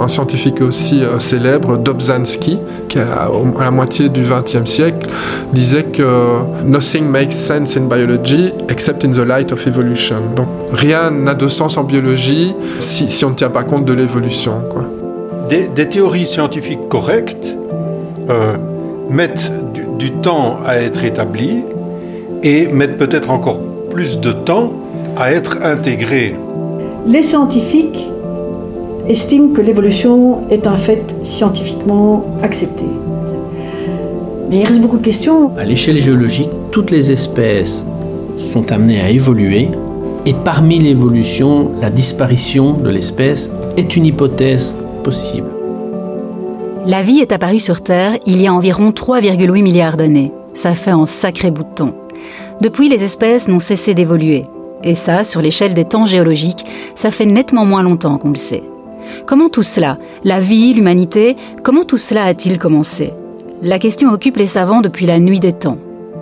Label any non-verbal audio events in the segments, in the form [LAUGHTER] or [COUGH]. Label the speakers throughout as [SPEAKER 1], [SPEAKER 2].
[SPEAKER 1] Un scientifique aussi euh, célèbre, Dobzhansky, qui à la, moitié du XXe siècle disait que Nothing makes sense in biology except in the light of evolution. Donc rien n'a de sens en biologie si, on ne tient pas compte de l'évolution.
[SPEAKER 2] Des, des, théories scientifiques correctes euh, mettent du, temps à être établies et mettent peut-être encore plus de temps à être intégrées.
[SPEAKER 3] Les scientifiques estiment que l'évolution est un fait scientifiquement accepté. Mais il reste beaucoup de questions.
[SPEAKER 4] À l'échelle géologique, toutes les espèces sont amenées à évoluer et parmi l'évolution, la disparition de l'espèce est une hypothèse possible.
[SPEAKER 5] La vie est apparue sur Terre il y a environ 3,8 milliards d'années. Ça fait un sacré bout de temps. Depuis, les espèces n'ont cessé d'évoluer. Et ça, sur l'échelle des temps géologiques, ça fait nettement moins longtemps qu'on le sait. Comment tout cela, la vie, l'humanité, comment tout cela a-t-il commencé? La question occupe les savants depuis la nuit des temps.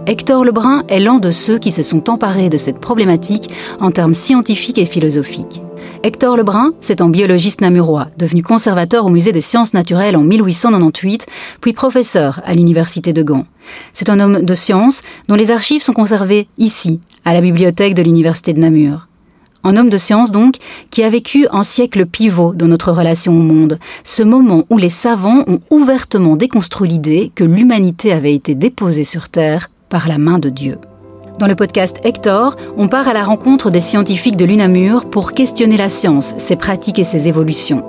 [SPEAKER 5] Hector Lebrun est l'un de ceux qui se sont emparés de cette problématique en termes scientifiques et philosophiques. Hector Lebrun, c'est un biologiste namurois, devenu conservateur au musée des sciences naturelles en 1898, puis professeur à l'université de Gand. C'est un homme de science dont les archives sont conservées ici, à la bibliothèque de l'université de Namur. Un homme de science donc, qui a vécu un siècle pivot dans notre relation au monde, ce moment où les savants ont ouvertement déconstruit l'idée que l'humanité avait été déposée sur Terre par la main de Dieu. Dans le podcast Hector, on part à la rencontre des scientifiques de l'UNAMUR pour questionner la science, ses pratiques et ses évolutions.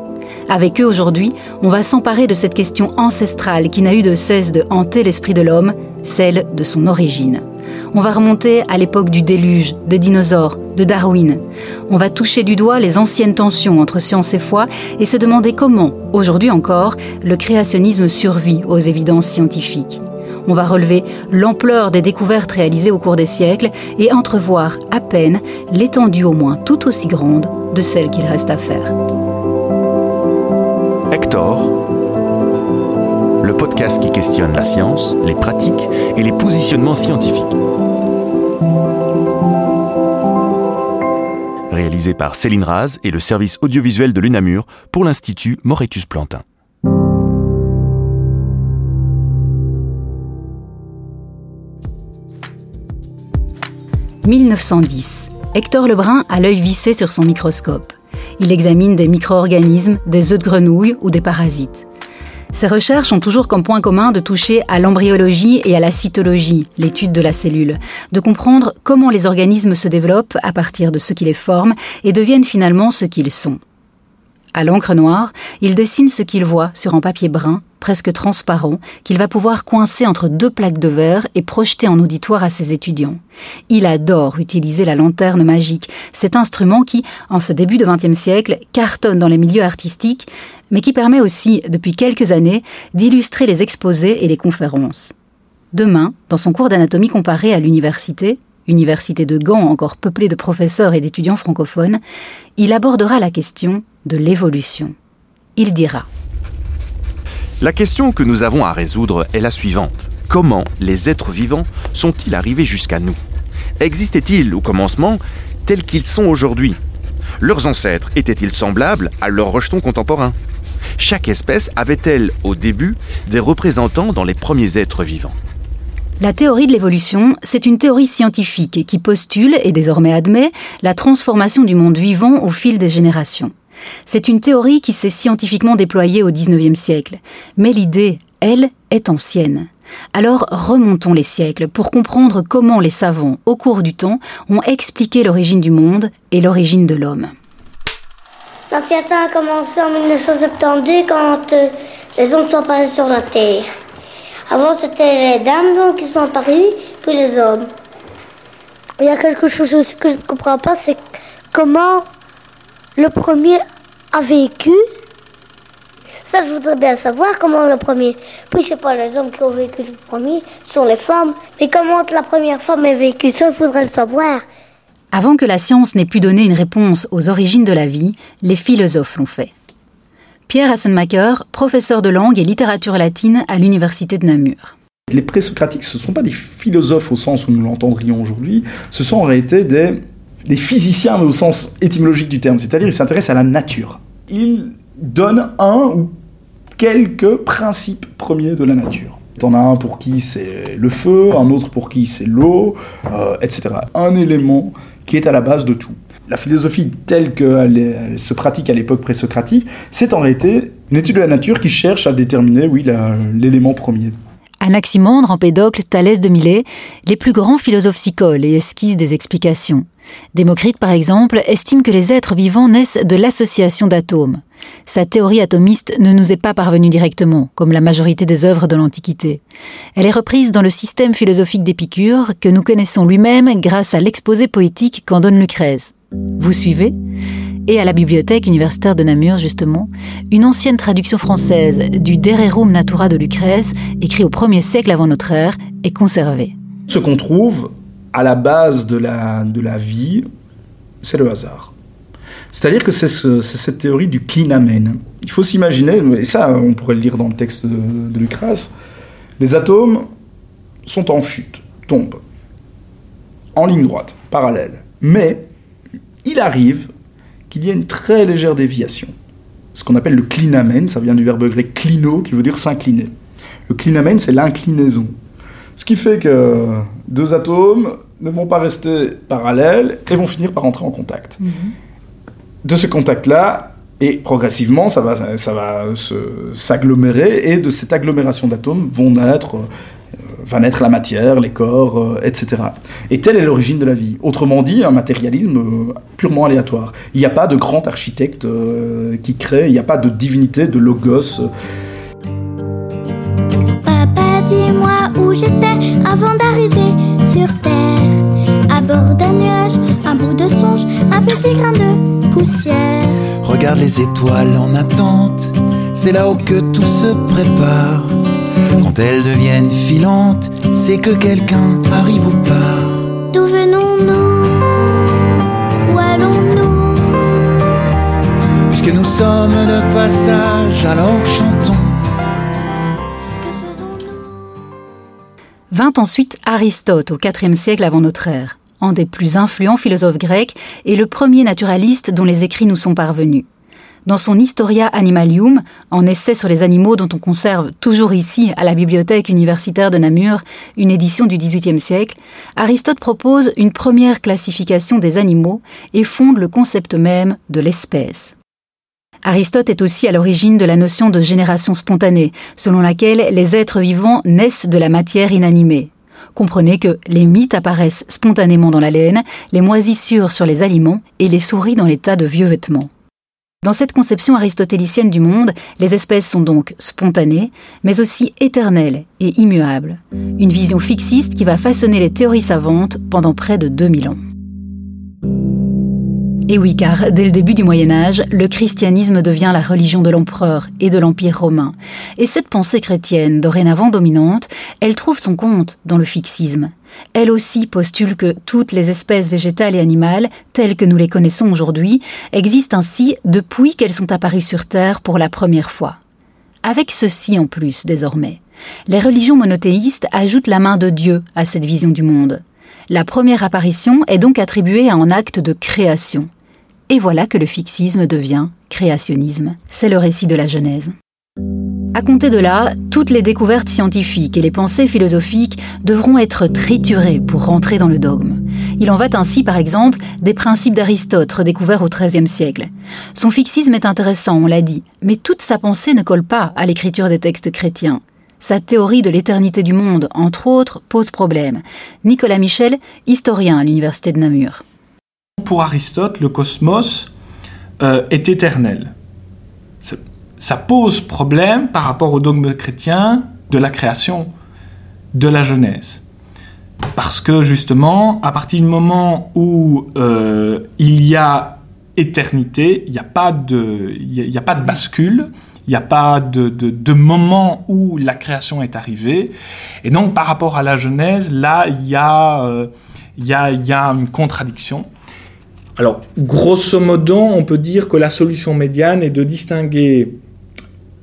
[SPEAKER 5] Avec eux aujourd'hui, on va s'emparer de cette question ancestrale qui n'a eu de cesse de hanter l'esprit de l'homme, celle de son origine. On va remonter à l'époque du déluge, des dinosaures, de Darwin. On va toucher du doigt les anciennes tensions entre science et foi et se demander comment, aujourd'hui encore, le créationnisme survit aux évidences scientifiques on va relever l'ampleur des découvertes réalisées au cours des siècles et entrevoir à peine l'étendue au moins tout aussi grande de celle qu'il reste à faire.
[SPEAKER 6] Hector, le podcast qui questionne la science, les pratiques et les positionnements scientifiques. Réalisé par Céline Raz et le service audiovisuel de l'UNAMUR pour l'Institut Moretus Plantin.
[SPEAKER 5] 1910. Hector Lebrun a l'œil vissé sur son microscope. Il examine des micro-organismes, des œufs de grenouille ou des parasites. Ses recherches ont toujours comme point commun de toucher à l'embryologie et à la cytologie, l'étude de la cellule, de comprendre comment les organismes se développent à partir de ce qui les forme et deviennent finalement ce qu'ils sont. À l'encre noire, il dessine ce qu'il voit sur un papier brun, presque transparent, qu'il va pouvoir coincer entre deux plaques de verre et projeter en auditoire à ses étudiants. Il adore utiliser la lanterne magique, cet instrument qui, en ce début de XXe siècle, cartonne dans les milieux artistiques, mais qui permet aussi, depuis quelques années, d'illustrer les exposés et les conférences. Demain, dans son cours d'anatomie comparée à l'université, université de Gand encore peuplée de professeurs et d'étudiants francophones, il abordera la question de l'évolution. Il dira
[SPEAKER 6] La question que nous avons à résoudre est la suivante. Comment les êtres vivants sont-ils arrivés jusqu'à nous? Existaient-ils au commencement tels qu'ils sont aujourd'hui? Leurs ancêtres étaient-ils semblables à leurs rejetons contemporains? Chaque espèce avait-elle au début des représentants dans les premiers êtres vivants?
[SPEAKER 5] La théorie de l'évolution, c'est une théorie scientifique qui postule, et désormais admet, la transformation du monde vivant au fil des générations. C'est une théorie qui s'est scientifiquement déployée au XIXe siècle, mais l'idée, elle, est ancienne. Alors remontons les siècles pour comprendre comment les savants, au cours du temps, ont expliqué l'origine du monde et l'origine de l'homme.
[SPEAKER 7] L'ancien temps a commencé en 1972 quand euh, les hommes sont apparus sur la Terre. Avant, c'était les dames qui sont apparues, puis les hommes. Il y a quelque chose aussi que je ne comprends pas, c'est comment le premier a vécu. Ça, je voudrais bien savoir comment le premier. Puis, c'est pas les hommes qui ont vécu le premier, ce sont les femmes. Mais comment la première femme a vécu, ça, il faudrait le savoir.
[SPEAKER 5] Avant que la science n'ait pu donner une réponse aux origines de la vie, les philosophes l'ont fait. Pierre Hassenmacher, professeur de langue et littérature latine à l'université de Namur.
[SPEAKER 8] Les présocratiques, ce ne sont pas des philosophes au sens où nous l'entendrions aujourd'hui, ce sont en réalité des des physiciens au sens étymologique du terme, c'est-à-dire ils s'intéressent à la nature. Ils donne un ou quelques principes premiers de la nature. T'en as un pour qui c'est le feu, un autre pour qui c'est l'eau, euh, etc. Un élément qui est à la base de tout. La philosophie telle qu'elle se pratique à l'époque présocratique, c'est en réalité une étude de la nature qui cherche à déterminer, l'élément premier.
[SPEAKER 5] Anaximandre, Empédocle, Thalès de Milet, les plus grands philosophes s'y collent et esquissent des explications. Démocrite, par exemple, estime que les êtres vivants naissent de l'association d'atomes. Sa théorie atomiste ne nous est pas parvenue directement, comme la majorité des œuvres de l'Antiquité. Elle est reprise dans le système philosophique d'Épicure, que nous connaissons lui-même grâce à l'exposé poétique qu'en donne Lucrèce. Vous suivez? Et à la bibliothèque universitaire de Namur, justement, une ancienne traduction française du De Rerum Natura de Lucrèce, écrit au 1er siècle avant notre ère, est conservée.
[SPEAKER 8] Ce qu'on trouve à la base de la, de la vie, c'est le hasard. C'est-à-dire que c'est cette théorie du clinamen. Il faut s'imaginer, et ça on pourrait le lire dans le texte de, de les atomes sont en chute, tombent, en ligne droite, parallèle. Mais il arrive qu'il y ait une très légère déviation. Ce qu'on appelle le clinamen, ça vient du verbe grec clino, qui veut dire s'incliner. Le clinamen, c'est l'inclinaison. Ce qui fait que deux atomes ne vont pas rester parallèles et vont finir par entrer en contact. Mhm de ce contact-là, et progressivement, ça va, ça va s'agglomérer, et de cette agglomération d'atomes vont naître, euh, va naître la matière, les corps, euh, etc. Et telle est l'origine de la vie. Autrement dit, un matérialisme euh, purement aléatoire. Il n'y a pas de grand architecte qui crée, il n'y a pas de divinité, de logos.
[SPEAKER 9] Papa, dis-moi où j'étais avant d'arriver sur Terre. À bord d'un nuage, un bout de songe, un petit grain de
[SPEAKER 10] Regarde les étoiles en attente, c'est là-haut que tout se prépare. Quand elles deviennent filantes, c'est que quelqu'un arrive ou part.
[SPEAKER 5] Ensuite Aristote au IVe siècle avant notre ère un des plus influents philosophes grecs et le premier naturaliste dont les écrits nous sont parvenus. Dans son Historia Animalium, en essai sur les animaux dont on conserve toujours ici, à la bibliothèque universitaire de Namur, une édition du XVIIIe siècle, Aristote propose une première classification des animaux et fonde le concept même de l'espèce. Aristote est aussi à l'origine de la notion de génération spontanée, selon laquelle les êtres vivants naissent de la matière inanimée. Comprenez que les mythes apparaissent spontanément dans la laine, les moisissures sur les aliments et les souris dans l'état de vieux vêtements. Dans cette conception aristotélicienne du monde, les espèces sont donc spontanées, mais aussi éternelles et immuables. Une vision fixiste qui va façonner les théories savantes pendant près de 2000 ans. Et oui, car dès le début du Moyen Âge, le christianisme devient la religion de l'empereur et de l'Empire romain. Et cette pensée chrétienne, dorénavant dominante, elle trouve son compte dans le fixisme. Elle aussi postule que toutes les espèces végétales et animales, telles que nous les connaissons aujourd'hui, existent ainsi depuis qu'elles sont apparues sur Terre pour la première fois. Avec ceci en plus, désormais. Les religions monothéistes ajoutent la main de Dieu à cette vision du monde. La première apparition est donc attribuée à un acte de création. Et voilà que le fixisme devient créationnisme. C'est le récit de la Genèse. À compter de là, toutes les découvertes scientifiques et les pensées philosophiques devront être triturées pour rentrer dans le dogme. Il en va ainsi, par exemple, des principes d'Aristote redécouverts au XIIIe siècle. Son fixisme est intéressant, on l'a dit, mais toute sa pensée ne colle pas à l'écriture des textes chrétiens. Sa théorie de l'éternité du monde, entre autres, pose problème. Nicolas Michel, historien à l'université de Namur.
[SPEAKER 11] Pour Aristote, le cosmos euh, est éternel. Ça pose problème par rapport au dogme chrétien de la création, de la Genèse. Parce que justement, à partir du moment où euh, il y a éternité, il n'y a, pas de, pas de bascule, il n'y a pas de, de, moment où la création est arrivée. Et donc, par rapport à la Genèse, là, il y euh, y a, y a une contradiction. Alors, grosso modo, on peut dire que la solution médiane est de distinguer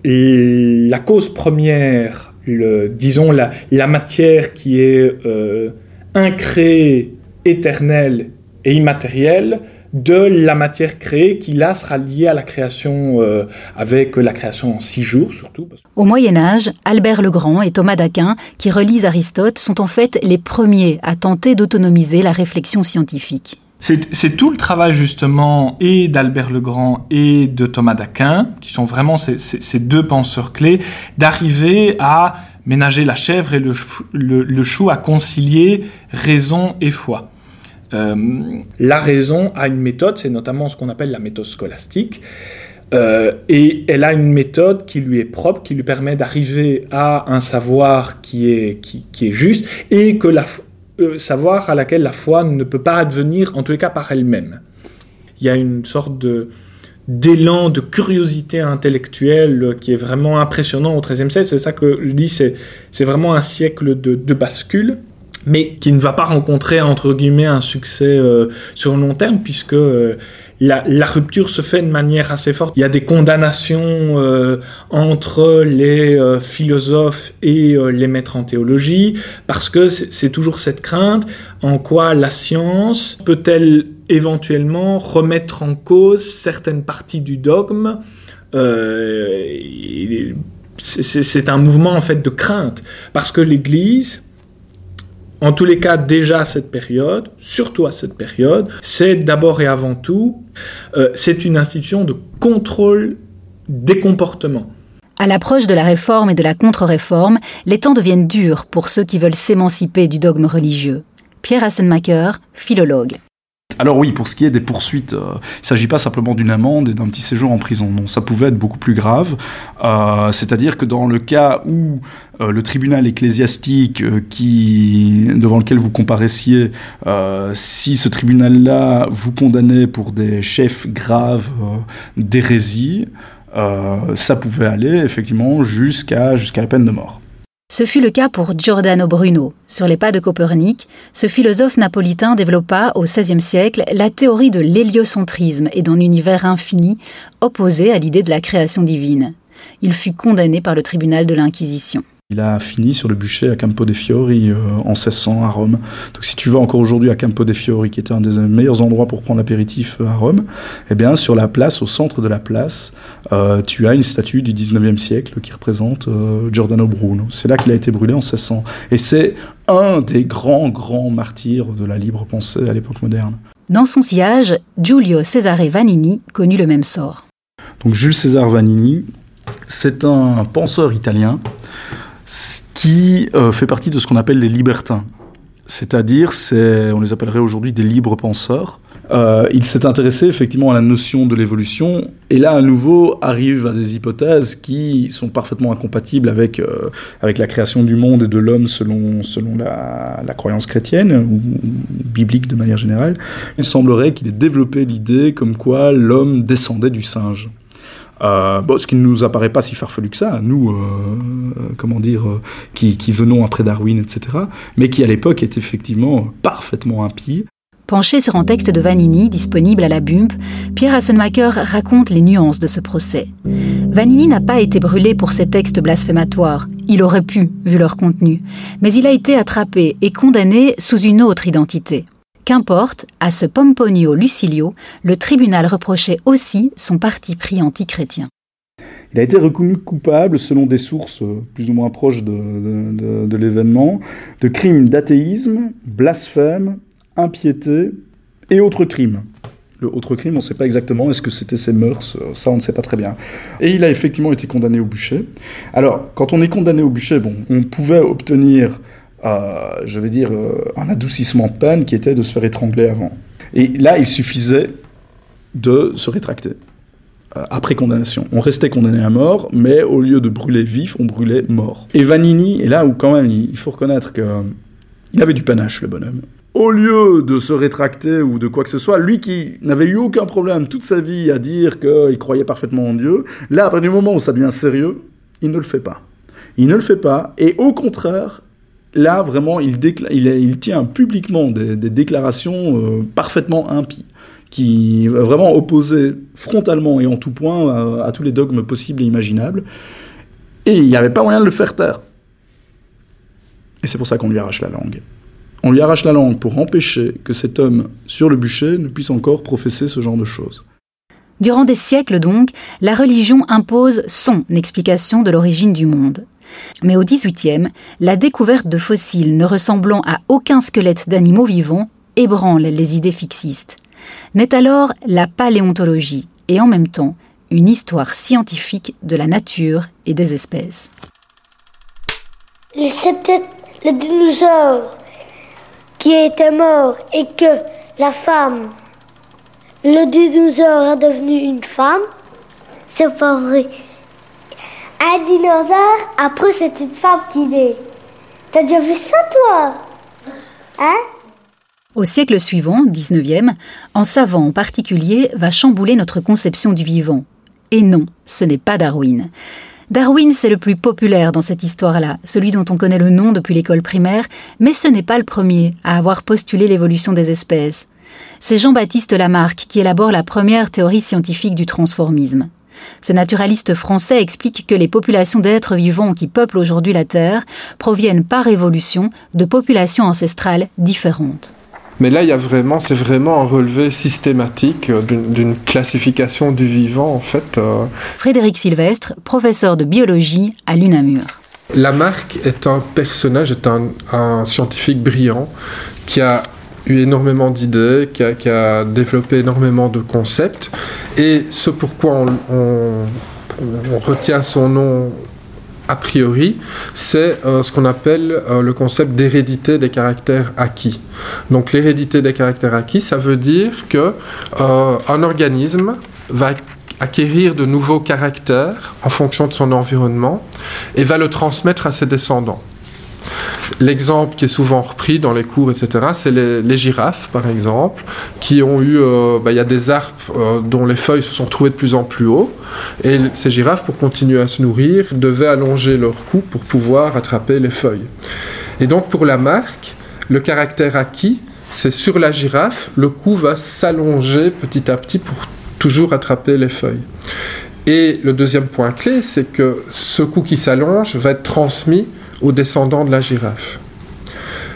[SPEAKER 11] la cause première, disons la, matière qui est euh, incréée, éternelle et immatérielle, de la matière créée qui là sera liée à la création euh, avec la création en six jours surtout.
[SPEAKER 5] Au Moyen Âge, Albert le Grand et Thomas d'Aquin, qui relisent Aristote, sont en fait les premiers à tenter d'autonomiser la réflexion scientifique.
[SPEAKER 11] C'est tout le travail justement et d'Albert le Grand et de Thomas d'Aquin, qui sont vraiment ces, deux penseurs clés, d'arriver à ménager la chèvre et le, chou, à concilier raison et foi. Euh, la raison a une méthode, c'est notamment ce qu'on appelle la méthode scolastique. Euh, et elle a une méthode qui lui est propre, qui lui permet d'arriver à un savoir qui est, qui est juste et que la euh, savoir à laquelle la foi ne peut pas advenir, en tous les cas par elle-même. Il y a une sorte de d'élan de curiosité intellectuelle qui est vraiment impressionnant au XIIIe siècle. C'est ça que je dis, c'est, c'est vraiment un siècle de, de bascule mais qui ne va pas rencontrer entre guillemets un succès euh, sur le long terme puisque euh, la, rupture se fait de manière assez forte. Il y a des condamnations euh, entre les philosophes et les maîtres en théologie parce que c'est toujours cette crainte en quoi la science peut-elle éventuellement remettre en cause certaines parties du dogme. c'est un mouvement en fait de crainte parce que l'Église en tous les cas, déjà cette période, surtout à cette période, c'est d'abord et avant tout, euh, c'est une institution de contrôle des comportements.
[SPEAKER 5] À l'approche de la réforme et de la contre-réforme, les temps deviennent durs pour ceux qui veulent s'émanciper du dogme religieux. Pierre Hassenmacher, philologue.
[SPEAKER 8] Alors oui, pour ce qui est des poursuites, euh, il ne s'agit pas simplement d'une amende et d'un petit séjour en prison. Non, ça pouvait être beaucoup plus grave. Euh, c'est-à-dire que dans le cas où euh, le tribunal ecclésiastique qui, devant lequel vous comparaissiez, si ce tribunal-là vous condamnait pour des chefs graves d'hérésie, ça pouvait aller effectivement jusqu'à jusqu'à la peine de mort.
[SPEAKER 5] Ce fut le cas pour Giordano Bruno. Sur les pas de Copernic, ce philosophe napolitain développa au XVIe siècle la théorie de l'héliocentrisme et d'un univers infini opposé à l'idée de la création divine. Il fut condamné par le tribunal de l'Inquisition.
[SPEAKER 8] Il a fini sur le bûcher à Campo dei Fiori euh, en 1600 à Rome. Donc si tu vas encore aujourd'hui à Campo dei Fiori, qui était un des meilleurs endroits pour prendre l'apéritif euh, à Rome, eh bien sur la place, au centre de la place, euh, tu as une statue du 19e siècle qui représente Giordano Bruno. C'est là qu'il a été brûlé en 1600. Et c'est un des grands, grands martyrs de la libre pensée à l'époque moderne.
[SPEAKER 5] Dans son sillage, Giulio Cesare Vanini connut le même sort.
[SPEAKER 8] Donc Jules César Vanini, c'est un penseur italien qui euh, fait partie de ce qu'on appelle les libertins. C'est-à-dire, c'est, on les appellerait aujourd'hui des libres penseurs. Euh, il s'est intéressé effectivement à la notion de l'évolution, et là à nouveau arrive à des hypothèses qui sont parfaitement incompatibles avec, euh, avec la création du monde et de l'homme selon, selon la, croyance chrétienne, ou biblique de manière générale. Il semblerait qu'il ait développé l'idée comme quoi l'homme descendait du singe. Euh, bon, ce qui ne nous apparaît pas si farfelu que ça, nous, euh, comment dire, euh, qui, qui, venons après Darwin, etc., mais qui à l'époque est effectivement parfaitement impie.
[SPEAKER 5] Penché sur un texte de Vanini disponible à la BUMP, Pierre Hassenmacher raconte les nuances de ce procès. Vanini n'a pas été brûlé pour ses textes blasphématoires, il aurait pu, vu leur contenu, mais il a été attrapé et condamné sous une autre identité. Qu'importe, à ce Pomponio Lucilio, le tribunal reprochait aussi son parti pris antichrétien.
[SPEAKER 8] Il a été reconnu coupable, selon des sources plus ou moins proches de, l'événement, de crimes d'athéisme, blasphème, impiété et autres crimes. Le autre crime, on ne sait pas exactement, est-ce que c'était ses mœurs, ça on ne sait pas très bien. Et il a effectivement été condamné au bûcher. Alors, quand on est condamné au bûcher, bon, on pouvait obtenir je vais dire, euh, un adoucissement de peine qui était de se faire étrangler avant. Et là, il suffisait de se rétracter euh, après condamnation. On restait condamné à mort, mais au lieu de brûler vif, on brûlait mort. Et Vanini, et là où quand même il faut reconnaître qu'il avait du panache, le bonhomme. Au lieu de se rétracter ou de quoi que ce soit, lui qui n'avait eu aucun problème toute sa vie à dire qu'il croyait parfaitement en Dieu, là, à partir du moment où ça devient sérieux, il ne le fait pas. Il ne le fait pas, et au contraire, là, vraiment, il, tient publiquement des, déclarations euh, parfaitement impies, qui vraiment opposaient frontalement et en tout point à, tous les dogmes possibles et imaginables. Et il n'y avait pas moyen de le faire taire. Et c'est pour ça qu'on lui arrache la langue. on lui arrache la langue pour empêcher que cet homme sur le bûcher ne puisse encore professer ce genre de choses.
[SPEAKER 5] Durant des siècles donc, la religion impose son explication de l'origine du monde. Mais au XVIIIe, la découverte de fossiles ne ressemblant à aucun squelette d'animaux vivants ébranle les idées fixistes. Naît alors la paléontologie et en même temps une histoire scientifique de la nature et des espèces.
[SPEAKER 7] C'est le dinosaure qui était mort et que la femme, le dinosaure est devenu une femme. C'est pas vrai. Un dinosaure, après c'est une femme qui naît. T'as déjà vu ça toi? Hein?
[SPEAKER 5] Au siècle suivant, 19e, un savant en particulier va chambouler notre conception du vivant. Et non, ce n'est pas Darwin. Darwin, c'est le plus populaire dans cette histoire-là, celui dont on connaît le nom depuis l'école primaire, mais ce n'est pas le premier à avoir postulé l'évolution des espèces. C'est Jean-Baptiste Lamarck qui élabore la première théorie scientifique du transformisme. Ce naturaliste français explique que les populations d'êtres vivants qui peuplent aujourd'hui la Terre proviennent par évolution de populations ancestrales différentes.
[SPEAKER 1] Mais là, il y a vraiment, c'est vraiment un relevé systématique euh, d'une classification du vivant, en fait. Euh.
[SPEAKER 5] Frédéric Sylvestre, professeur de biologie à l'UNAMUR.
[SPEAKER 1] Lamarck est un personnage, est un, scientifique brillant qui a eu énormément d'idées, qui a, développé énormément de concepts. Et ce pourquoi on retient son nom a priori, c'est euh, ce qu'on appelle euh, le concept d'hérédité des caractères acquis. Donc l'hérédité des caractères acquis, ça veut dire que euh, un organisme va acquérir de nouveaux caractères en fonction de son environnement et va le transmettre à ses descendants. L'exemple qui est souvent repris dans les cours, etc., c'est les, girafes, par exemple, qui ont eu... Euh, bah, il y a des arbres euh, dont les feuilles se sont trouvées de plus en plus haut, et ces girafes, pour continuer à se nourrir, devaient allonger leur cou pour pouvoir attraper les feuilles. Et donc, pour la marque, le caractère acquis, c'est sur la girafe, le cou va s'allonger petit à petit pour toujours attraper les feuilles. Et le deuxième point clé, c'est que ce cou qui s'allonge va être transmis aux descendants de la girafe.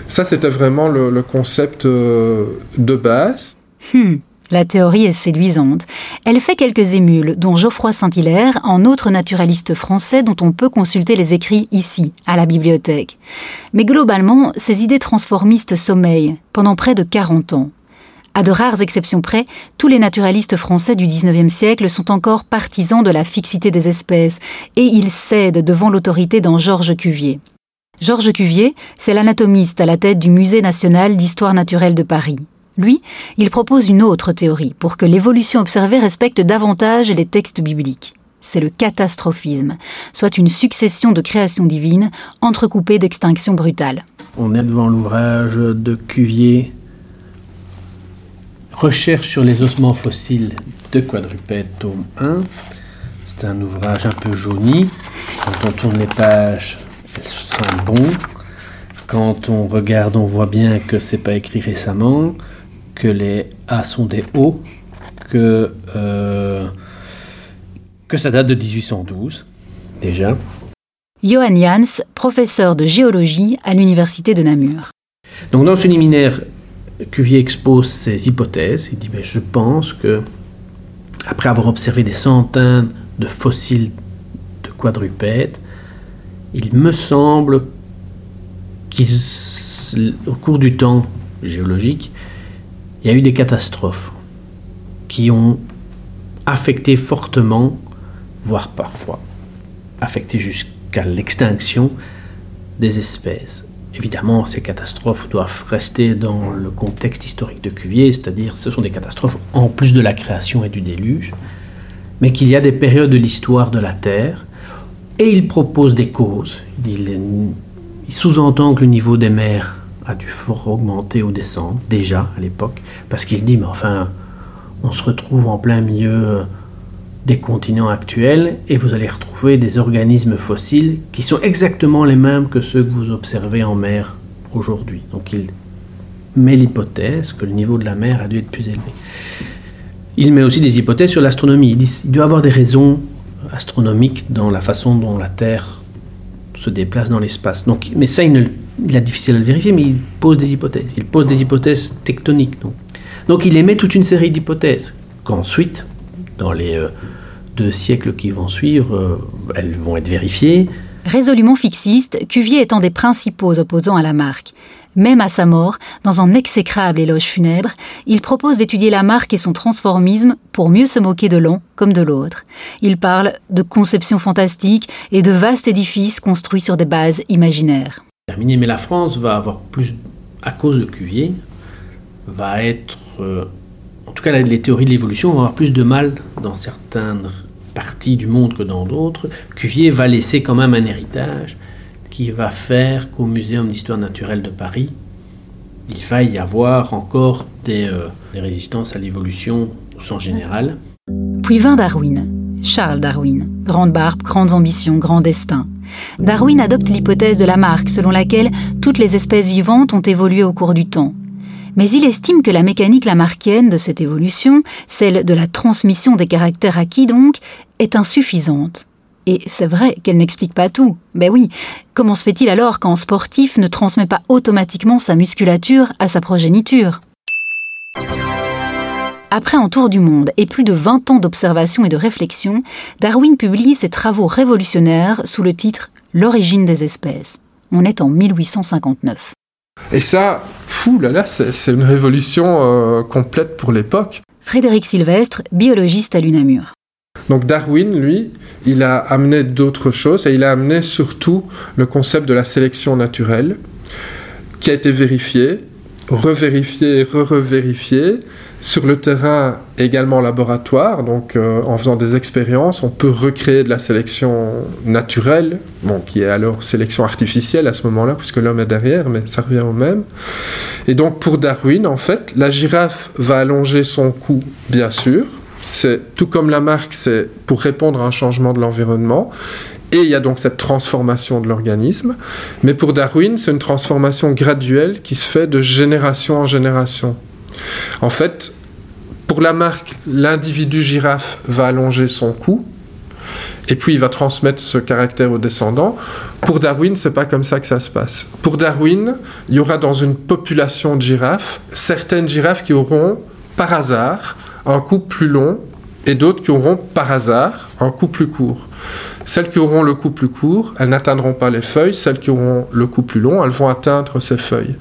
[SPEAKER 1] Ça, c'était vraiment le, concept euh, de base.
[SPEAKER 5] Hmm, la théorie est séduisante. Elle fait quelques émules, dont Geoffroy Saint-Hilaire, un autre naturaliste français dont on peut consulter les écrits ici, à la bibliothèque. Mais globalement, ces idées transformistes sommeillent pendant près de 40 ans. À de rares exceptions près, tous les naturalistes français du XIXe siècle sont encore partisans de la fixité des espèces, et ils cèdent devant l'autorité d'un Georges Cuvier. Georges Cuvier, c'est l'anatomiste à la tête du Musée national d'histoire naturelle de Paris. Lui, il propose une autre théorie pour que l'évolution observée respecte davantage les textes bibliques. C'est le catastrophisme, soit une succession de créations divines entrecoupées d'extinctions brutales.
[SPEAKER 4] On est devant l'ouvrage de Cuvier Recherche sur les ossements fossiles de quadrupèdes, tome 1. C'est un ouvrage un peu jauni. Quand on tourne les pages, elles sont bon. Quand on regarde, on voit bien que c'est pas écrit récemment, que les A sont des O, que, euh, que ça date de 1812 déjà.
[SPEAKER 5] Johan Jans, professeur de géologie à l'université de Namur.
[SPEAKER 4] Donc dans ce liminaire, Cuvier expose ses hypothèses. Il dit Je pense que, après avoir observé des centaines de fossiles de quadrupèdes, il me semble qu'au cours du temps géologique, il y a eu des catastrophes qui ont affecté fortement, voire parfois affecté jusqu'à l'extinction des espèces. Évidemment, ces catastrophes doivent rester dans le contexte historique de Cuvier, c'est-à-dire ce sont des catastrophes en plus de la création et du déluge, mais qu'il y a des périodes de l'histoire de la Terre, et il propose des causes. Il, sous-entend que le niveau des mers a dû fort augmenter ou descendre, déjà à l'époque, parce qu'il dit, mais enfin, on se retrouve en plein milieu des continents actuels et vous allez retrouver des organismes fossiles qui sont exactement les mêmes que ceux que vous observez en mer aujourd'hui. Donc il met l'hypothèse que le niveau de la mer a dû être plus élevé. Il met aussi des hypothèses sur l'astronomie. Il dit qu'il doit avoir des raisons astronomiques dans la façon dont la Terre se déplace dans l'espace. Donc, mais ça, il, ne, il difficile à le vérifier, mais il pose des hypothèses. Il pose des hypothèses tectoniques. Donc, donc il émet toute une série d'hypothèses qu'ensuite, dans les euh, deux siècles qui vont suivre, euh, elles vont être vérifiées.
[SPEAKER 5] Résolument fixiste, Cuvier étant des principaux opposants à Lamarck. Même à sa mort, dans un exécrable éloge funèbre, il propose d'étudier Lamarck et son transformisme pour mieux se moquer de l'un comme de l'autre. Il parle de conception fantastique et de vastes édifices construits sur des bases imaginaires.
[SPEAKER 4] Terminé, mais la France va avoir plus, à cause de Cuvier, va être, euh, en tout cas les théories de l'évolution vont avoir plus de mal dans certaines parties du monde que dans d'autres. Cuvier va laisser quand même un héritage qui va faire qu'au Muséum d'histoire naturelle de Paris, il va y avoir encore des, euh, résistances à l'évolution au sens général.
[SPEAKER 5] Puis vint Darwin, Charles Darwin, grande barbe, grandes ambitions, grand destin. Darwin adopte l'hypothèse de Lamarck selon laquelle toutes les espèces vivantes ont évolué au cours du temps. Mais il estime que la mécanique lamarckienne de cette évolution, celle de la transmission des caractères acquis donc, est insuffisante. Et c'est vrai qu'elle n'explique pas tout. Ben oui, comment se fait-il alors qu'un sportif ne transmet pas automatiquement sa musculature à sa progéniture? Après un tour du monde et plus de 20 ans d'observation et de réflexion, Darwin publie ses travaux révolutionnaires sous le titre L'origine des espèces. On est en 1859.
[SPEAKER 1] Et ça, fou là là, c'est une révolution euh, complète pour l'époque.
[SPEAKER 5] Frédéric Sylvestre, biologiste à l'UNAMUR.
[SPEAKER 1] Donc Darwin, lui, il a amené d'autres choses et il a amené surtout le concept de la sélection naturelle qui a été vérifié, revérifié, re-revérifié sur le terrain également en laboratoire, donc euh, en faisant des expériences, on peut recréer de la sélection naturelle, qui est alors sélection artificielle à ce moment-là, puisque l'homme est derrière, mais ça revient au même. Et donc pour Darwin, en fait, la girafe va allonger son cou, bien sûr, c'est tout comme la marque, c'est pour répondre à un changement de l'environnement. Et il y a donc cette transformation de l'organisme. Mais pour Darwin, c'est une transformation graduelle qui se fait de génération en génération. En fait, pour la marque, l'individu girafe va allonger son cou, et puis il va transmettre ce caractère aux descendants. Pour Darwin, c'est pas comme ça que ça se passe. Pour Darwin, il y aura dans une population de girafes certaines girafes qui auront par hasard un cou plus long et d'autres qui auront par hasard un cou plus court. Celles qui auront le cou plus court, elles n'atteindront pas les feuilles. Celles qui auront le cou plus long, elles vont atteindre ces feuilles.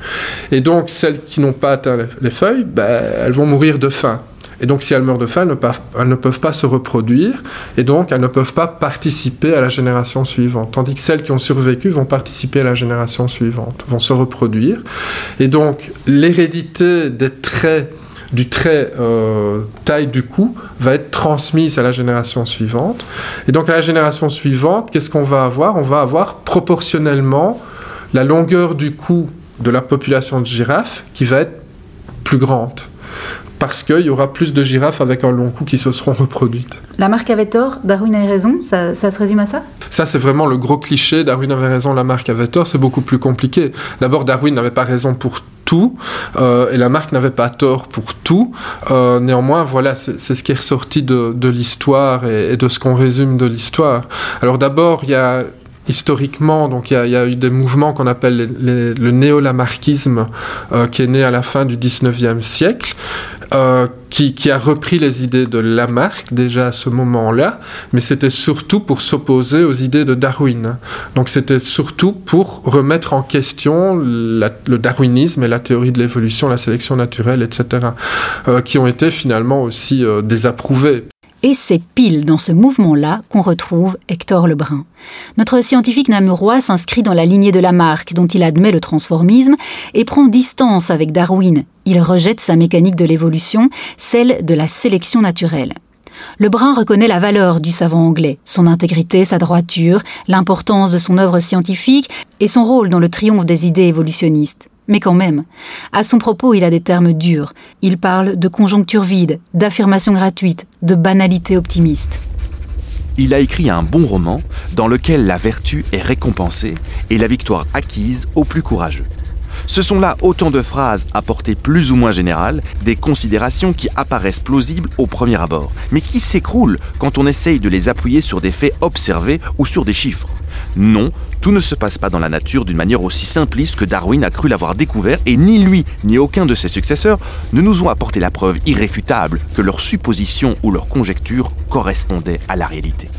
[SPEAKER 1] Et donc, celles qui n'ont pas atteint les feuilles, ben, elles vont mourir de faim. Et donc, si elles meurent de faim, elles ne, peuvent, elles ne, peuvent, pas se reproduire, et donc elles ne peuvent pas participer à la génération suivante. Tandis que celles qui ont survécu vont participer à la génération suivante, vont se reproduire. Et donc, l'hérédité des traits du trait euh, taille du cou va être transmise à la génération suivante. Et donc à la génération suivante, qu'est-ce qu'on va avoir? On va avoir proportionnellement la longueur du cou de la population de girafes qui va être plus grande. Parce qu'il y aura plus de girafes avec un long cou qui se seront reproduites.
[SPEAKER 5] Lamarck avait tort, Darwin avait raison, ça, ça se résume à ça?
[SPEAKER 1] Ça, c'est vraiment le gros cliché. Darwin avait raison, Lamarck avait tort, c'est beaucoup plus compliqué. D'abord, Darwin n'avait pas raison pour euh, et Lamarck n'avait pas tort pour tout. Euh, néanmoins, voilà, c'est ce qui est ressorti de, l'histoire et, de ce qu'on résume de l'histoire. Alors d'abord, il y a historiquement, donc il y, a eu des mouvements qu'on appelle le néo-lamarckisme, euh, qui est né à la fin du 19e siècle, euh, qui, qui, a repris les idées de Lamarck déjà à ce moment-là, mais c'était surtout pour s'opposer aux idées de Darwin. Donc c'était surtout pour remettre en question le darwinisme et la théorie de l'évolution, la sélection naturelle, etc., euh, qui ont été finalement aussi euh, désapprouvés.
[SPEAKER 5] Et c'est pile dans ce mouvement-là qu'on retrouve Hector Lebrun. Notre scientifique namurois s'inscrit dans la lignée de Lamarck, dont il admet le transformisme, et prend distance avec Darwin. Il rejette sa mécanique de l'évolution, celle de la sélection naturelle. Lebrun reconnaît la valeur du savant anglais, son intégrité, sa droiture, l'importance de son œuvre scientifique et son rôle dans le triomphe des idées évolutionnistes. Mais quand même, à son propos, il a des termes durs. Il parle de conjoncture vide, d'affirmation gratuite, de banalité optimiste.
[SPEAKER 6] Il a écrit un bon roman dans lequel la vertu est récompensée et la victoire acquise aux plus courageux. Ce sont là autant de phrases à portée plus ou moins générale, des considérations qui apparaissent plausibles au premier abord, mais qui s'écroulent quand on essaye de les appuyer sur des faits observés ou sur des chiffres. Non, tout ne se passe pas dans la nature d'une manière aussi simpliste que Darwin a cru l'avoir découvert et ni lui ni aucun de ses successeurs ne nous ont apporté la preuve irréfutable que leurs suppositions ou leurs conjectures correspondaient à la réalité.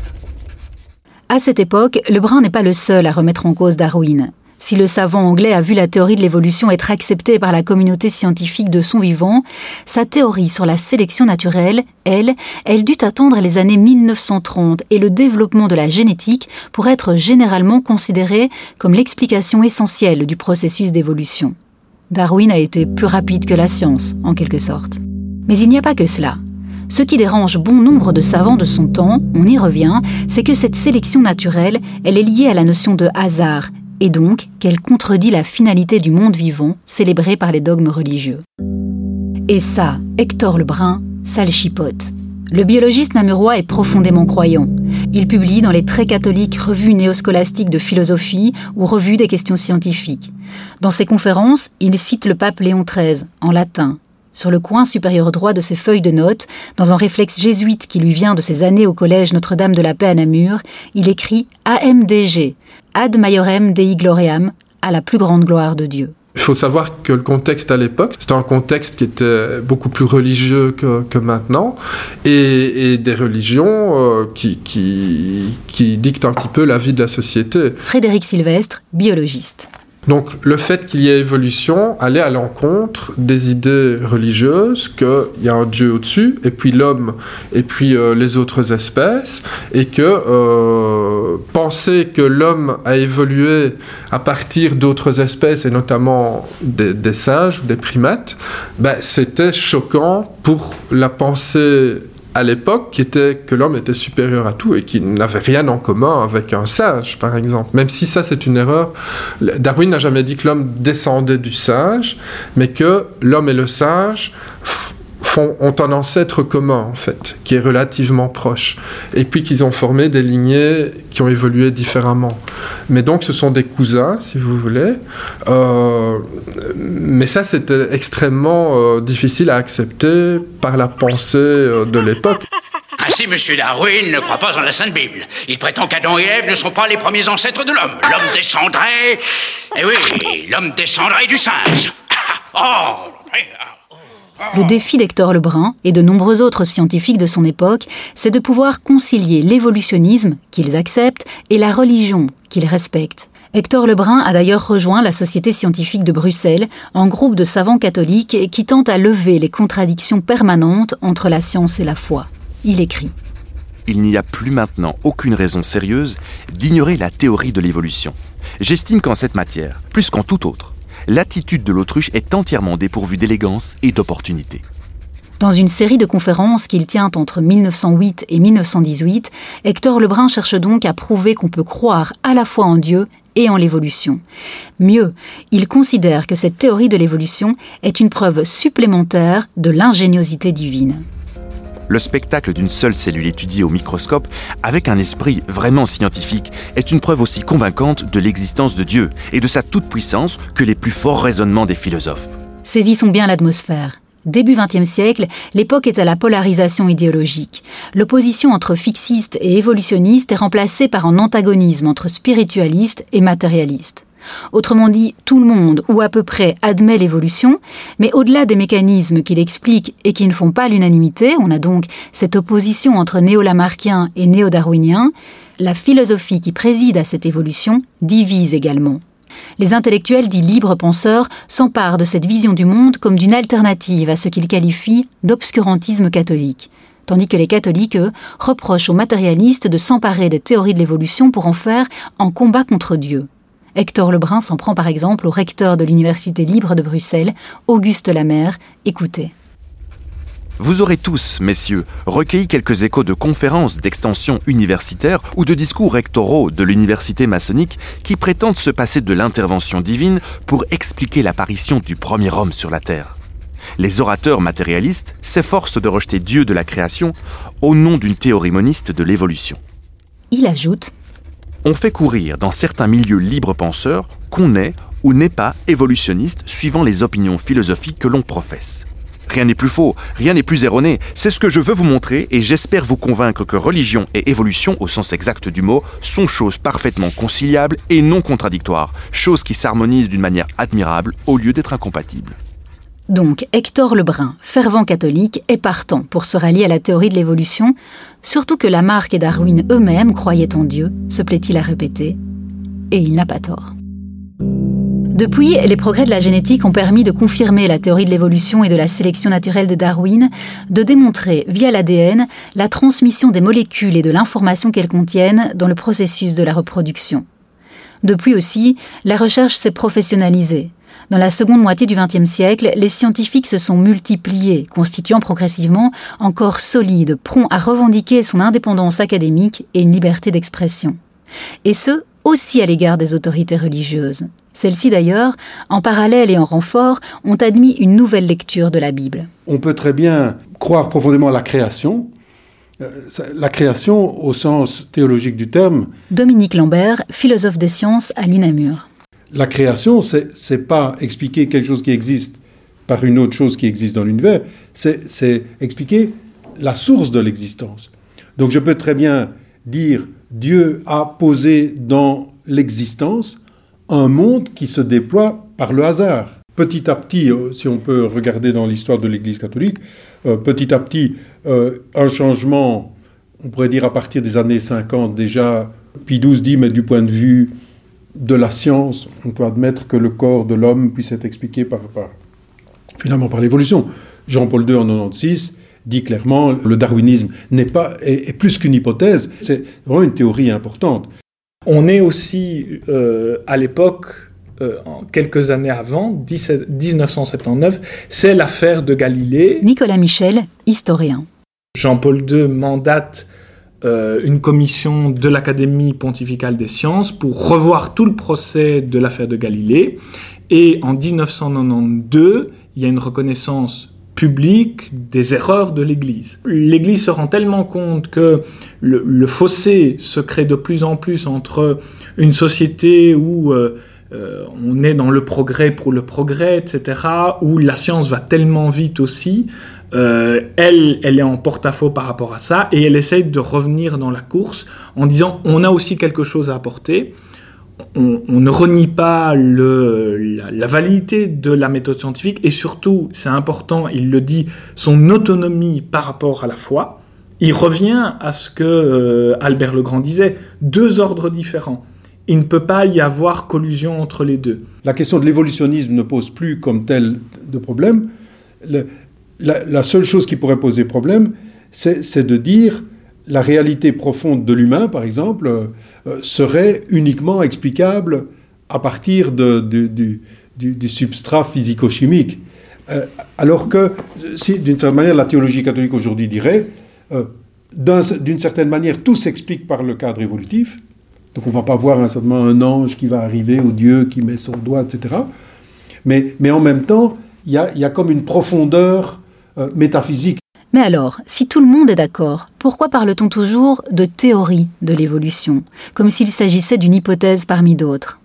[SPEAKER 5] À cette époque, Lebrun n'est pas le seul à remettre en cause Darwin. Si le savant anglais a vu la théorie de l'évolution être acceptée par la communauté scientifique de son vivant, sa théorie sur la sélection naturelle, elle, elle dut attendre les années 1930 et le développement de la génétique pour être généralement considérée comme l'explication essentielle du processus d'évolution. Darwin a été plus rapide que la science, en quelque sorte. Mais il n'y a pas que cela. Ce qui dérange bon nombre de savants de son temps, on y revient, c'est que cette sélection naturelle, elle est liée à la notion de hasard et donc qu'elle contredit la finalité du monde vivant célébrée par les dogmes religieux. Et ça, Hector Lebrun, ça chipote. Le biologiste namurois est profondément croyant. Il publie dans les très catholiques revues néoscolastiques de philosophie ou revues des questions scientifiques. Dans ses conférences, il cite le pape Léon XIII, en latin. Sur le coin supérieur droit de ses feuilles de notes, dans un réflexe jésuite qui lui vient de ses années au collège Notre-Dame de la Paix à Namur, il écrit AMDG, Ad Maiorem Dei Gloriam, à la plus grande gloire de Dieu.
[SPEAKER 1] Il faut savoir que le contexte à l'époque, c'était un contexte qui était beaucoup plus religieux que, que maintenant, et, et, des religions euh, qui, qui, qui dictent un petit peu la vie de la société.
[SPEAKER 5] Frédéric Sylvestre, biologiste.
[SPEAKER 1] Donc le fait qu'il y ait évolution allait à l'encontre des idées religieuses qu'il y a un Dieu au-dessus, et puis l'homme, et puis euh, les autres espèces, et que euh, penser que l'homme a évolué à partir d'autres espèces, et notamment des, des singes ou des primates, ben, c'était choquant pour la pensée à l'époque qui était que l'homme était supérieur à tout et qu'il n'avait rien en commun avec un singe, par exemple. Même si ça, c'est une erreur. Darwin n'a jamais dit que l'homme descendait du singe, mais que l'homme et le singe ont un ancêtre commun, en fait, qui est relativement proche. Et puis qu'ils ont formé des lignées qui ont évolué différemment. Mais donc, ce sont des cousins, si vous voulez. Euh, mais ça, c'était extrêmement euh, difficile à accepter par la pensée euh, de l'époque.
[SPEAKER 12] Ainsi, M. Darwin ne croit pas en la Sainte Bible. Il prétend qu'Adam et Ève ne sont pas les premiers ancêtres de l'homme. L'homme descendrait... Eh oui, l'homme descendrait du singe. [LAUGHS] Oh
[SPEAKER 5] le défi d'Hector Lebrun et de nombreux autres scientifiques de son époque, c'est de pouvoir concilier l'évolutionnisme, qu'ils acceptent, et la religion, qu'ils respectent. Hector Lebrun a d'ailleurs rejoint la Société scientifique de Bruxelles, en groupe de savants catholiques qui tentent à lever les contradictions permanentes entre la science et la foi. Il écrit
[SPEAKER 6] Il n'y a plus maintenant aucune raison sérieuse d'ignorer la théorie de l'évolution. J'estime qu'en cette matière, plus qu'en toute autre, l'attitude de l'autruche est entièrement dépourvue d'élégance et d'opportunité.
[SPEAKER 5] Dans une série de conférences qu'il tient entre 1908 et 1918, Hector Lebrun cherche donc à prouver qu'on peut croire à la fois en Dieu et en l'évolution. Mieux, il considère que cette théorie de l'évolution est une preuve supplémentaire de l'ingéniosité divine
[SPEAKER 6] le spectacle d'une seule cellule étudiée au microscope avec un esprit vraiment scientifique est une preuve aussi convaincante de l'existence de Dieu et de sa toute-puissance que les plus forts raisonnements des philosophes.
[SPEAKER 5] Saisissons bien l'atmosphère. Début XXe siècle, l'époque est à la polarisation idéologique. L'opposition entre fixistes et évolutionnistes est remplacée par un antagonisme entre spiritualistes et matérialistes. Autrement dit, tout le monde, ou à peu près, admet l'évolution, mais au-delà des mécanismes qui l'expliquent et qui ne font pas l'unanimité, on a donc cette opposition entre néo-lamarckien et néo-darwinien, la philosophie qui préside à cette évolution divise également. Les intellectuels dits libres penseurs s'emparent de cette vision du monde comme d'une alternative à ce qu'ils qualifient d'obscurantisme catholique tandis que les catholiques, eux, reprochent aux matérialistes de s'emparer des théories de l'évolution pour en faire un combat contre Dieu. Hector Lebrun s'en prend par exemple au recteur de l'Université libre de Bruxelles, Auguste Lamère. Écoutez.
[SPEAKER 6] Vous aurez tous, messieurs, recueilli quelques échos de conférences d'extension universitaire ou de discours rectoraux de l'université maçonnique qui prétendent se passer de l'intervention divine pour expliquer l'apparition du premier homme sur la Terre. Les orateurs matérialistes s'efforcent de rejeter Dieu de la création au nom d'une théorie moniste de l'évolution.
[SPEAKER 5] Il ajoute
[SPEAKER 6] on fait courir dans certains milieux libres penseurs qu'on est ou n'est pas évolutionniste suivant les opinions philosophiques que l'on professe. Rien n'est plus faux, rien n'est plus erroné. C'est ce que je veux vous montrer et j'espère vous convaincre que religion et évolution, au sens exact du mot, sont choses parfaitement conciliables et non contradictoires, choses qui s'harmonisent d'une manière admirable au lieu d'être incompatibles.
[SPEAKER 5] Donc Hector Lebrun, fervent catholique, est partant pour se rallier à la théorie de l'évolution, surtout que Lamarck et Darwin eux-mêmes croyaient en Dieu, se plaît-il à répéter, et il n'a pas tort. Depuis, les progrès de la génétique ont permis de confirmer la théorie de l'évolution et de la sélection naturelle de Darwin, de démontrer via l'ADN la transmission des molécules et de l'information qu'elles contiennent dans le processus de la reproduction. Depuis aussi, la recherche s'est professionnalisée. Dans la seconde moitié du XXe siècle, les scientifiques se sont multipliés, constituant progressivement un corps solide, prompt à revendiquer son indépendance académique et une liberté d'expression. Et ce, aussi à l'égard des autorités religieuses. Celles-ci d'ailleurs, en parallèle et en renfort, ont admis une nouvelle lecture de la Bible.
[SPEAKER 2] On peut très bien croire profondément à la création, euh, la création au sens théologique du terme.
[SPEAKER 5] Dominique Lambert, philosophe des sciences à l'UNAMUR.
[SPEAKER 2] La création, c'est pas expliquer quelque chose qui existe par une autre chose qui existe dans l'univers, c'est expliquer la source de l'existence. Donc je peux très bien dire Dieu a posé dans l'existence un monde qui se déploie par le hasard. Petit à petit, euh, si on peut regarder dans l'histoire de l'Église catholique, euh, petit à petit, euh, un changement, on pourrait dire à partir des années 50 déjà, Pie XII dit, mais du point de vue de la science, on peut admettre que le corps de l'homme puisse être expliqué par, finalement par l'évolution. Jean-Paul II en 96 dit clairement le darwinisme n'est pas est plus qu'une hypothèse, c'est vraiment une théorie importante.
[SPEAKER 11] On est aussi euh, à l'époque, euh, quelques années avant, 1979, c'est l'affaire de Galilée.
[SPEAKER 5] Nicolas Michel, historien.
[SPEAKER 11] Jean-Paul II mandate euh, une commission de l'Académie pontificale des sciences pour revoir tout le procès de l'affaire de Galilée. Et en 1992, il y a une reconnaissance public des erreurs de l'Église. L'Église se rend tellement compte que le, fossé se crée de plus en plus entre une société où euh, euh, on est dans le progrès pour le progrès, etc., où la science va tellement vite aussi, euh, elle, est en porte-à-faux par rapport à ça, et elle essaye de revenir dans la course en disant on a aussi quelque chose à apporter on, ne renie pas la, validité de la méthode scientifique et surtout, c'est important, il le dit, son autonomie par rapport à la foi. Il revient à ce que euh, Albert le Grand disait, deux ordres différents. Il ne peut pas y avoir collusion entre les deux.
[SPEAKER 2] La question de l'évolutionnisme ne pose plus comme tel de problème. la, seule chose qui pourrait poser problème, c'est de dire la réalité profonde de l'humain, par exemple, euh, serait uniquement explicable à partir du, substrat physico-chimique. Euh, alors que, d'une certaine manière, la théologie catholique aujourd'hui dirait, euh, d'une certaine manière, tout s'explique par le cadre évolutif. Donc on ne va pas voir certainement un ange qui va arriver ou Dieu qui met son doigt, etc. Mais, en même temps, il y a, y a, comme une profondeur métaphysique
[SPEAKER 5] mais alors, si tout le monde est d'accord, pourquoi parle-t-on toujours de théorie de l'évolution, comme s'il s'agissait d'une hypothèse parmi d'autres?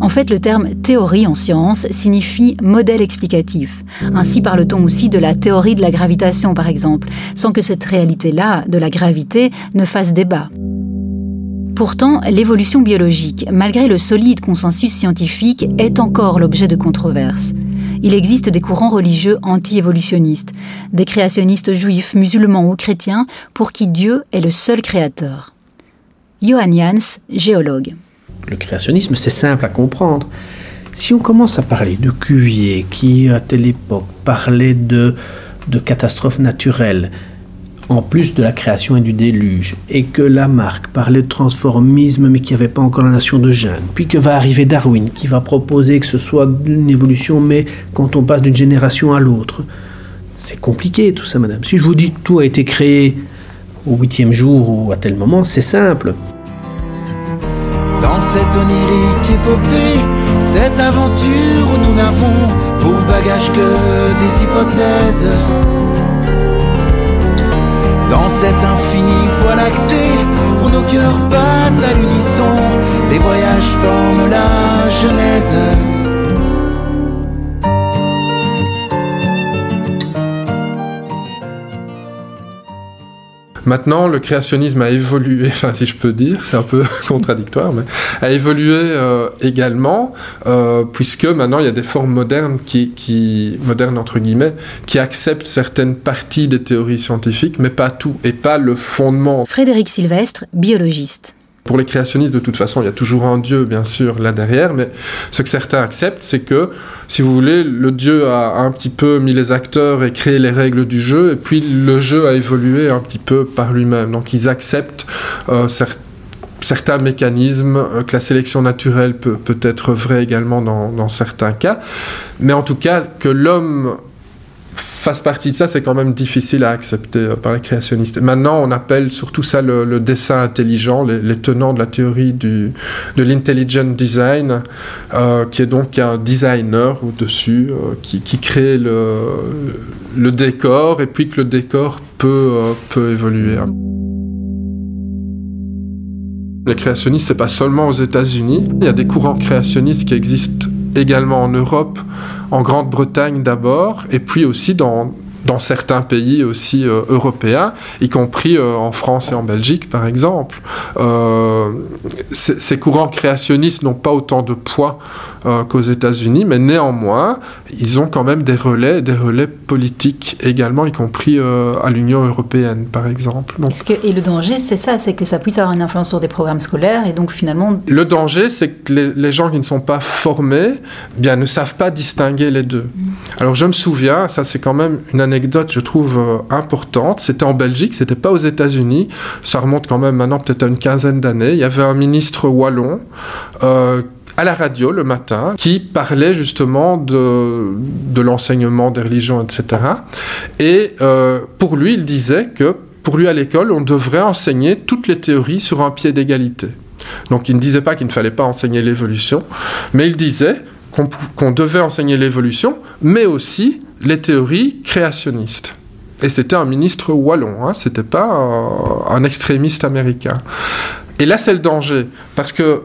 [SPEAKER 5] En fait, le terme théorie en science signifie modèle explicatif. Ainsi parle-t-on aussi de la théorie de la gravitation, par exemple, sans que cette réalité-là, de la gravité, ne fasse débat. Pourtant, l'évolution biologique, malgré le solide consensus scientifique, est encore l'objet de controverses il existe des courants religieux anti-évolutionnistes, des créationnistes juifs, musulmans ou chrétiens pour qui Dieu est le seul créateur. Johann Jans, géologue.
[SPEAKER 4] Le créationnisme, c'est simple à comprendre. Si on commence à parler de Cuvier, qui à telle époque parlait de catastrophes naturelles, en plus de la création et du déluge, et que Lamarck parlait de transformisme mais qu'il n'y avait pas encore la nation de Jeanne, puis que va arriver Darwin qui va proposer que ce soit une évolution mais quand on passe d'une génération à l'autre. C'est compliqué tout ça, madame. Si je vous dis que tout a été créé au huitième jour ou à tel moment, c'est simple.
[SPEAKER 10] Dans cette onirique épopée, cette aventure où nous n'avons pour bagage que des hypothèses dans cette infinie voie lactée où nos cœurs battent à l'unisson, les voyages forment la genèse.
[SPEAKER 1] Maintenant, le créationnisme a évolué, [LAUGHS] enfin si je peux dire, c'est un peu [LAUGHS] contradictoire, mais a évolué euh, également, euh, puisque maintenant il y a des formes modernes qui, modernes entre guillemets, qui acceptent certaines parties des théories scientifiques, mais pas tout, et pas le fondement.
[SPEAKER 5] Frédéric Sylvestre, biologiste.
[SPEAKER 1] Pour les créationnistes, de toute façon, il y a toujours un Dieu, bien sûr, là derrière, mais ce que certains acceptent, c'est que, si vous voulez, le Dieu a un petit peu mis les acteurs et créé les règles du jeu, et puis le jeu a évolué un petit peu par lui-même. Donc ils acceptent euh, certains mécanismes, euh, que la sélection naturelle peut, peut être vraie également dans, dans certains cas, mais en tout cas que l'homme fasse partie de ça, c'est quand même difficile à accepter euh, par les créationnistes. Maintenant, on appelle surtout ça le, dessin intelligent, les, tenants de la théorie de l'intelligent design, euh, qui est donc un designer au-dessus, euh, qui, crée le, le, décor, et puis que le décor peut, peut évoluer. Les créationnistes, c'est pas seulement aux États-Unis. Il y a des courants créationnistes qui existent également en Europe, en Grande-Bretagne d'abord, et puis aussi dans, certains pays aussi euh, européens, y compris euh, en France et en Belgique par exemple. Euh, ces courants créationnistes n'ont pas autant de poids qu'aux États-Unis, mais néanmoins, ils ont quand même des relais, des relais politiques également, y compris à l'Union européenne par exemple.
[SPEAKER 5] Que, et le danger, c'est ça, c'est que ça puisse avoir une influence sur des programmes scolaires, et donc finalement...
[SPEAKER 1] Le danger, c'est que les, gens qui ne sont pas formés, bien, ne savent pas distinguer les deux. Mm. Alors je me souviens, ça c'est quand même une anecdote, je trouve, euh, importante. C'était en Belgique, c'était pas aux États-Unis. Ça remonte quand même maintenant peut-être à une quinzaine d'années. Il y avait un ministre wallon. Euh, à la radio le matin qui parlait justement de, de l'enseignement des religions, etc. Et euh, pour lui, il disait que pour lui à l'école, on devrait enseigner toutes les théories sur un pied d'égalité. Donc il ne disait pas qu'il ne fallait pas enseigner l'évolution, mais il disait qu'on devait enseigner l'évolution, mais aussi les théories créationnistes. Et c'était un ministre wallon, hein, c'était pas un extrémiste américain. Et là, c'est le danger, parce que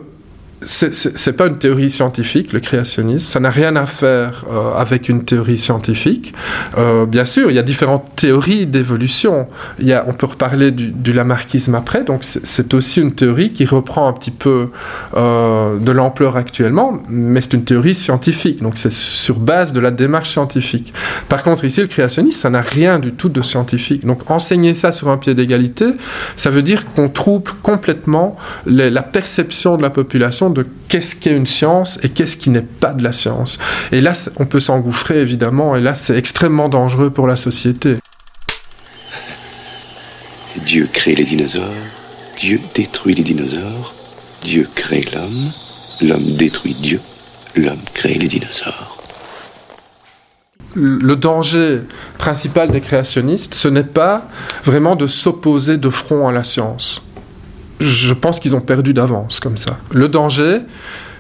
[SPEAKER 1] c'est pas une théorie scientifique, le créationnisme. Ça n'a rien à faire euh, avec une théorie scientifique. Euh, bien sûr, il y a différentes théories d'évolution. On peut reparler du, du lamarckisme après. Donc, c'est aussi une théorie qui reprend un petit peu euh, de l'ampleur actuellement, mais c'est une théorie scientifique. Donc, c'est sur base de la démarche scientifique. Par contre, ici, le créationnisme, ça n'a rien du tout de scientifique. Donc, enseigner ça sur un pied d'égalité, ça veut dire qu'on trouble complètement la perception de la population de qu'est-ce qu'est une science et qu'est-ce qui n'est pas de la science. Et là, on peut s'engouffrer évidemment, et là, c'est extrêmement dangereux pour la société.
[SPEAKER 13] Dieu crée les dinosaures, Dieu détruit les dinosaures, Dieu crée l'homme, l'homme détruit Dieu, l'homme crée les dinosaures.
[SPEAKER 1] Le danger principal des créationnistes, ce n'est pas vraiment de s'opposer de front à la science je pense qu'ils ont perdu d'avance comme ça. Le danger,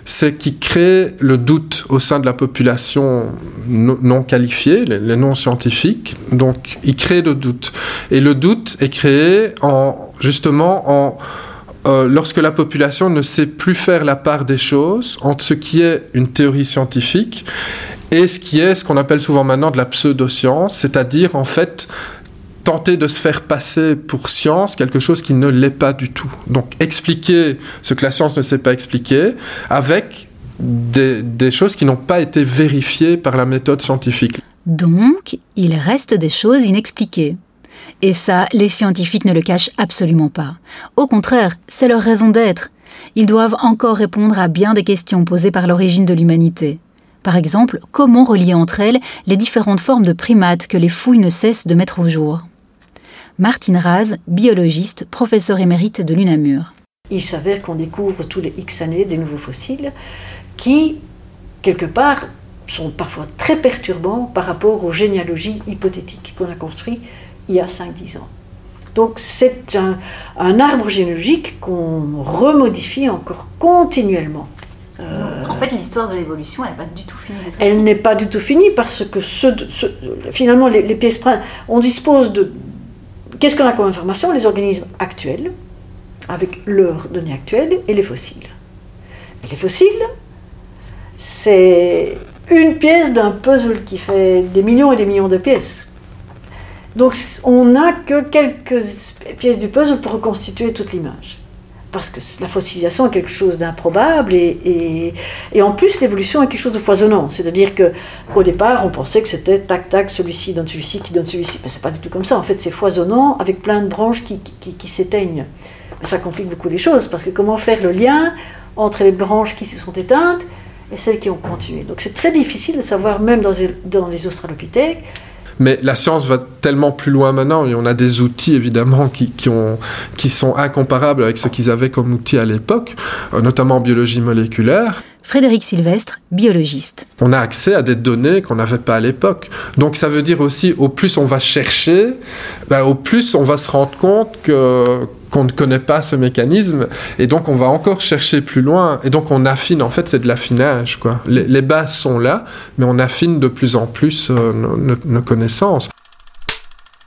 [SPEAKER 1] c'est qu'ils créent le doute au sein de la population non qualifiée, les, non scientifiques. Donc, ils créent le doute. Et le doute est créé en, justement en, euh, lorsque la population ne sait plus faire la part des choses entre ce qui est une théorie scientifique et ce qui est ce qu'on appelle souvent maintenant de la pseudoscience, c'est-à-dire en fait tenter de se faire passer pour science quelque chose qui ne l'est pas du tout. Donc expliquer ce que la science ne sait pas expliquer avec des, choses qui n'ont pas été vérifiées par la méthode scientifique.
[SPEAKER 5] Donc, il reste des choses inexpliquées. Et ça, les scientifiques ne le cachent absolument pas. Au contraire, c'est leur raison d'être. Ils doivent encore répondre à bien des questions posées par l'origine de l'humanité. Par exemple, comment relier entre elles les différentes formes de primates que les fouilles ne cessent de mettre au jour? Martine Raz, biologiste, professeur émérite de l'UNAMUR.
[SPEAKER 3] Il s'avère qu'on découvre tous les X années des nouveaux fossiles qui, quelque part, sont parfois très perturbants par rapport aux généalogies hypothétiques qu'on a construites il y a 5-10 ans. Donc c'est un, arbre généalogique qu'on remodifie encore continuellement.
[SPEAKER 5] en fait, l'histoire de l'évolution, elle n'est pas du tout finie.
[SPEAKER 3] Elle n'est pas du tout finie parce que finalement, les, les pièces on dispose de, Qu'est-ce qu'on a comme information? Les organismes actuels, avec leurs données actuelles, et les fossiles. les fossiles, c'est une pièce d'un puzzle qui fait des millions et des millions de pièces. Donc on n'a que quelques pièces du puzzle pour reconstituer toute l'image. Parce que la fossilisation est quelque chose d'improbable et, en plus l'évolution est quelque chose de foisonnant. C'est-à-dire qu'au départ on pensait que c'était tac tac, celui-ci donne celui-ci qui donne celui-ci. Mais c'est pas du tout comme ça. En fait c'est foisonnant avec plein de branches qui, s'éteignent. Ça complique beaucoup les choses parce que comment faire le lien entre les branches qui se sont éteintes et celles qui ont continué? Donc c'est très difficile de savoir, même dans les australopithèques,
[SPEAKER 1] mais la science va tellement plus loin maintenant et on a des outils évidemment qui, qui, ont, qui sont incomparables avec ce qu'ils avaient comme outils à l'époque, euh, notamment en biologie moléculaire.
[SPEAKER 5] Frédéric Sylvestre, biologiste.
[SPEAKER 1] On a accès à des données qu'on n'avait pas à l'époque. Donc ça veut dire aussi, au plus on va chercher, ben, au plus on va se rendre compte que, qu'on ne connaît pas ce mécanisme et donc on va encore chercher plus loin et donc on affine en fait c'est de l'affinage quoi les, bases sont là mais on affine de plus en plus euh, nos, connaissances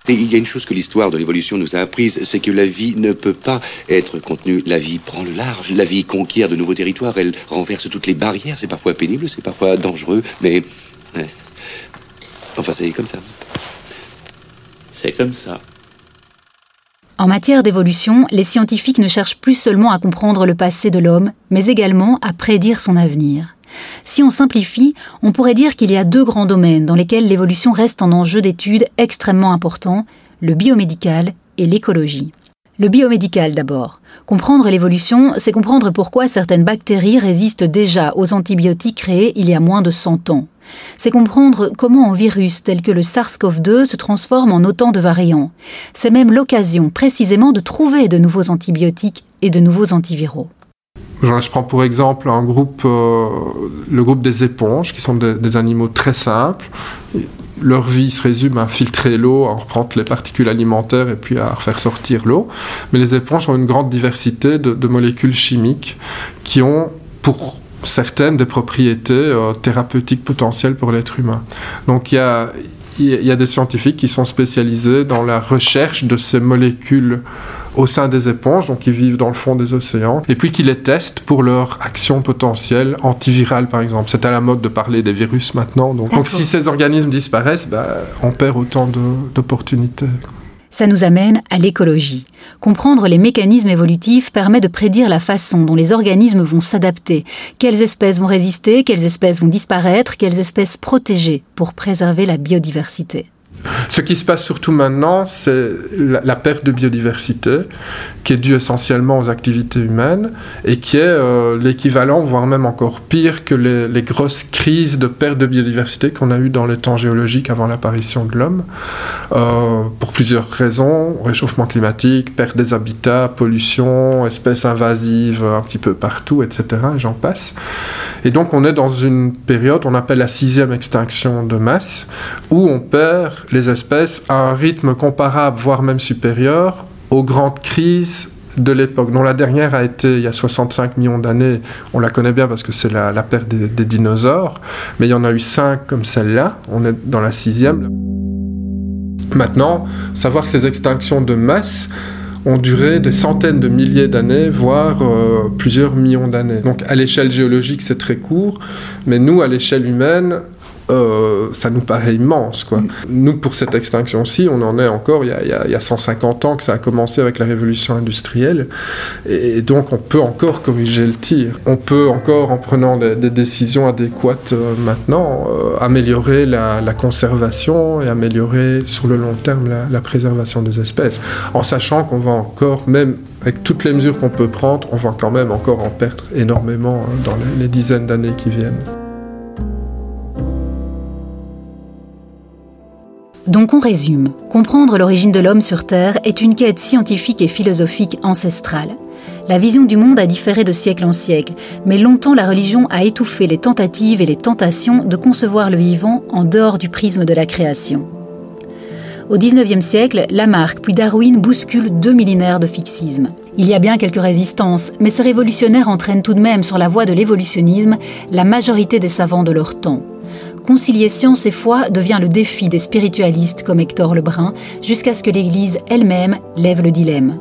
[SPEAKER 13] et il y a une chose que l'histoire de l'évolution nous a apprise, c'est que la vie ne peut pas être contenue. La vie prend le large, la vie conquiert de nouveaux territoires, elle renverse toutes les barrières. C'est parfois pénible, c'est parfois dangereux, mais... Enfin, c'est comme ça.
[SPEAKER 14] C'est comme ça.
[SPEAKER 5] En matière d'évolution, les scientifiques ne cherchent plus seulement à comprendre le passé de l'homme, mais également à prédire son avenir. Si on simplifie, on pourrait dire qu'il y a deux grands domaines dans lesquels l'évolution reste un enjeu d'étude extrêmement important, le biomédical et l'écologie. Le biomédical d'abord. Comprendre l'évolution, c'est comprendre pourquoi certaines bactéries résistent déjà aux antibiotiques créés il y a moins de 100 ans c'est comprendre comment un virus tel que le SARS-CoV-2 se transforme en autant de variants. C'est même l'occasion précisément de trouver de nouveaux antibiotiques et de nouveaux antiviraux.
[SPEAKER 1] Je prends pour exemple un groupe, euh, le groupe des éponges, qui sont des, animaux très simples. Leur vie se résume à filtrer l'eau, à reprendre les particules alimentaires et puis à faire sortir l'eau. Mais les éponges ont une grande diversité de, de molécules chimiques qui ont pour certaines des propriétés euh, thérapeutiques potentielles pour l'être humain. Donc il y a, y a des scientifiques qui sont spécialisés dans la recherche de ces molécules au sein des éponges, donc qui vivent dans le fond des océans, et puis qui les testent pour leur action potentielle antivirale, par exemple. C'est à la mode de parler des virus maintenant. Donc, donc si ces organismes disparaissent, bah, on perd autant d'opportunités.
[SPEAKER 5] Ça nous amène à l'écologie. Comprendre les mécanismes évolutifs permet de prédire la façon dont les organismes vont s'adapter, quelles espèces vont résister, quelles espèces vont disparaître, quelles espèces protéger pour préserver la biodiversité.
[SPEAKER 1] Ce qui se passe surtout maintenant, c'est la, perte de biodiversité, qui est due essentiellement aux activités humaines, et qui est euh, l'équivalent, voire même encore pire, que les, grosses crises de perte de biodiversité qu'on a eues dans les temps géologiques avant l'apparition de l'homme, euh, pour plusieurs raisons, réchauffement climatique, perte des habitats, pollution, espèces invasives un petit peu partout, etc., et j'en passe. Et donc on est dans une période, on appelle la sixième extinction de masse, où on perd les espèces à un rythme comparable, voire même supérieur, aux grandes crises de l'époque, dont la dernière a été il y a 65 millions d'années. On la connaît bien parce que c'est la, perte des, dinosaures, mais il y en a eu cinq comme celle-là. On est dans la sixième. Maintenant, savoir que ces extinctions de masse ont duré des centaines de milliers d'années, voire euh, plusieurs millions d'années. Donc à l'échelle géologique, c'est très court, mais nous, à l'échelle humaine, euh, ça nous paraît immense. Quoi. Nous, pour cette extinction-ci, on en est encore, il y, a, 150 ans que ça a commencé avec la révolution industrielle, et, donc on peut encore corriger le tir. On peut encore, en prenant des, décisions adéquates euh, maintenant, améliorer la, conservation et améliorer sur le long terme la, la préservation des espèces, en sachant qu'on va encore, même avec toutes les mesures qu'on peut prendre, on va quand même encore en perdre énormément hein, dans les, dizaines d'années qui viennent.
[SPEAKER 5] Donc on résume. Comprendre l'origine de l'homme sur Terre est une quête scientifique et philosophique ancestrale. La vision du monde a différé de siècle en siècle, mais longtemps la religion a étouffé les tentatives et les tentations de concevoir le vivant en dehors du prisme de la création. Au XIXe siècle, Lamarck puis Darwin bousculent deux millénaires de fixisme. Il y a bien quelques résistances, mais ces révolutionnaires entraînent tout de même sur la voie de l'évolutionnisme la majorité des savants de leur temps. Concilier science et foi devient le défi des spiritualistes comme Hector Lebrun, jusqu'à ce que l'Église elle-même lève le dilemme.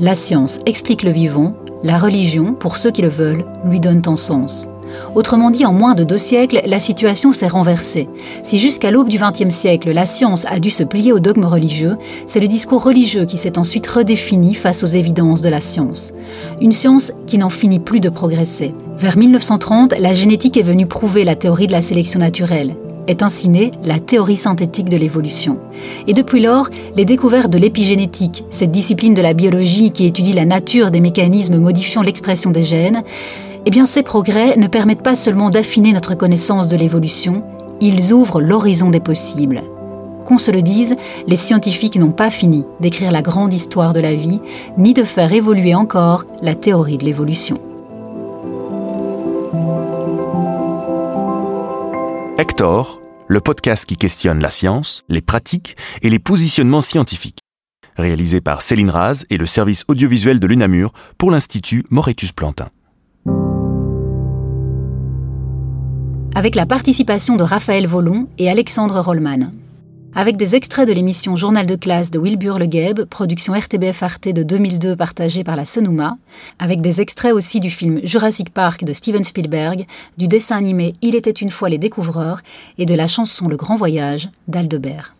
[SPEAKER 5] La science explique le vivant, la religion, pour ceux qui le veulent, lui donne un sens. Autrement dit, en moins de deux siècles, la situation s'est renversée. Si jusqu'à l'aube du XXe siècle, la science a dû se plier au dogme religieux, c'est le discours religieux qui s'est ensuite redéfini face aux évidences de la science. Une science qui n'en finit plus de progresser. Vers 1930, la génétique est venue prouver la théorie de la sélection naturelle est ainsi née la théorie synthétique de l'évolution. Et depuis lors, les découvertes de l'épigénétique, cette discipline de la biologie qui étudie la nature des mécanismes modifiant l'expression des gènes, eh bien ces progrès ne permettent pas seulement d'affiner notre connaissance de l'évolution, ils ouvrent l'horizon des possibles. Qu'on se le dise, les scientifiques n'ont pas fini d'écrire la grande histoire de la vie, ni de faire évoluer encore la théorie de l'évolution.
[SPEAKER 6] Hector, le podcast qui questionne la science, les pratiques et les positionnements scientifiques. Réalisé par Céline Raz et le service audiovisuel de l'UNAMUR pour l'Institut Moretus Plantin.
[SPEAKER 5] Avec la participation de Raphaël Volon et Alexandre Rollman avec des extraits de l'émission Journal de classe de Wilbur Le production RTBF Arte de 2002 partagée par la Sonoma, avec des extraits aussi du film Jurassic Park de Steven Spielberg, du dessin animé Il était une fois les découvreurs et de la chanson Le Grand Voyage d'Aldebert.